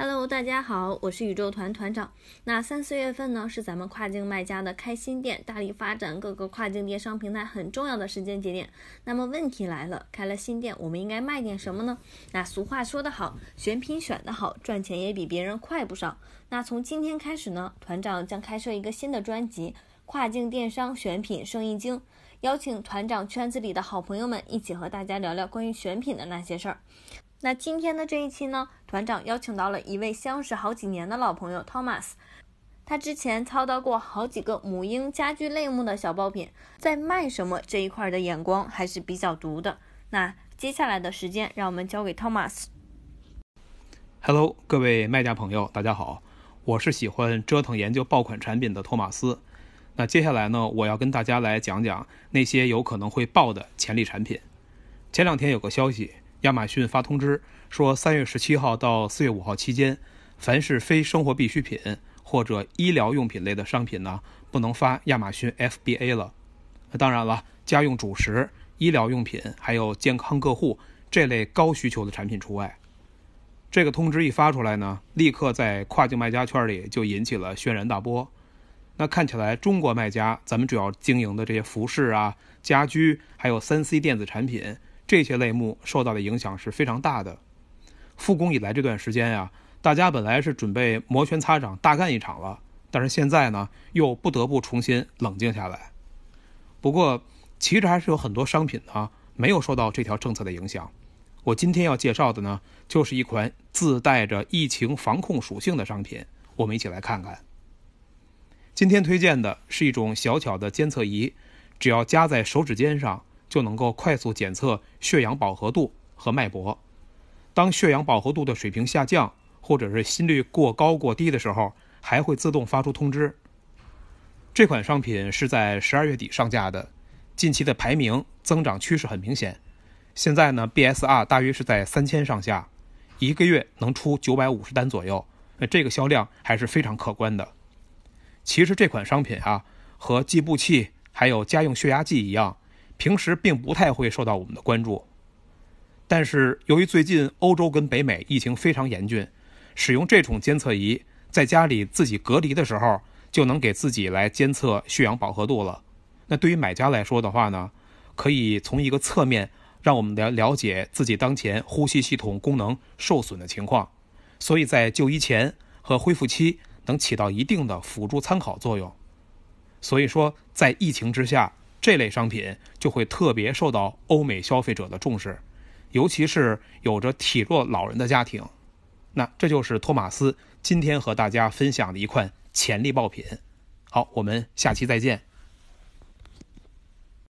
Hello，大家好，我是宇宙团团长。那三四月份呢，是咱们跨境卖家的开新店、大力发展各个跨境电商平台很重要的时间节点。那么问题来了，开了新店，我们应该卖点什么呢？那俗话说得好，选品选得好，赚钱也比别人快不少。那从今天开始呢，团长将开设一个新的专辑《跨境电商选品生意经》，邀请团长圈子里的好朋友们一起和大家聊聊关于选品的那些事儿。那今天的这一期呢，团长邀请到了一位相识好几年的老朋友 Thomas，他之前操刀过好几个母婴家居类目的小爆品，在卖什么这一块的眼光还是比较毒的。那接下来的时间，让我们交给 Thomas。Hello，各位卖家朋友，大家好，我是喜欢折腾研究爆款产品的托马斯。那接下来呢，我要跟大家来讲讲那些有可能会爆的潜力产品。前两天有个消息。亚马逊发通知说，三月十七号到四月五号期间，凡是非生活必需品或者医疗用品类的商品呢，不能发亚马逊 FBA 了。当然了，家用主食、医疗用品还有健康个护这类高需求的产品除外。这个通知一发出来呢，立刻在跨境卖家圈里就引起了轩然大波。那看起来，中国卖家咱们主要经营的这些服饰啊、家居还有三 C 电子产品。这些类目受到的影响是非常大的。复工以来这段时间呀，大家本来是准备摩拳擦掌大干一场了，但是现在呢，又不得不重新冷静下来。不过，其实还是有很多商品呢没有受到这条政策的影响。我今天要介绍的呢，就是一款自带着疫情防控属性的商品，我们一起来看看。今天推荐的是一种小巧的监测仪，只要夹在手指尖上。就能够快速检测血氧饱和度和脉搏。当血氧饱和度的水平下降，或者是心率过高过低的时候，还会自动发出通知。这款商品是在十二月底上架的，近期的排名增长趋势很明显。现在呢，BSR 大约是在三千上下，一个月能出九百五十单左右，那这个销量还是非常可观的。其实这款商品啊，和计步器还有家用血压计一样。平时并不太会受到我们的关注，但是由于最近欧洲跟北美疫情非常严峻，使用这种监测仪在家里自己隔离的时候，就能给自己来监测血氧饱和度了。那对于买家来说的话呢，可以从一个侧面让我们了了解自己当前呼吸系统功能受损的情况，所以在就医前和恢复期能起到一定的辅助参考作用。所以说，在疫情之下。这类商品就会特别受到欧美消费者的重视，尤其是有着体弱老人的家庭。那这就是托马斯今天和大家分享的一款潜力爆品。好，我们下期再见。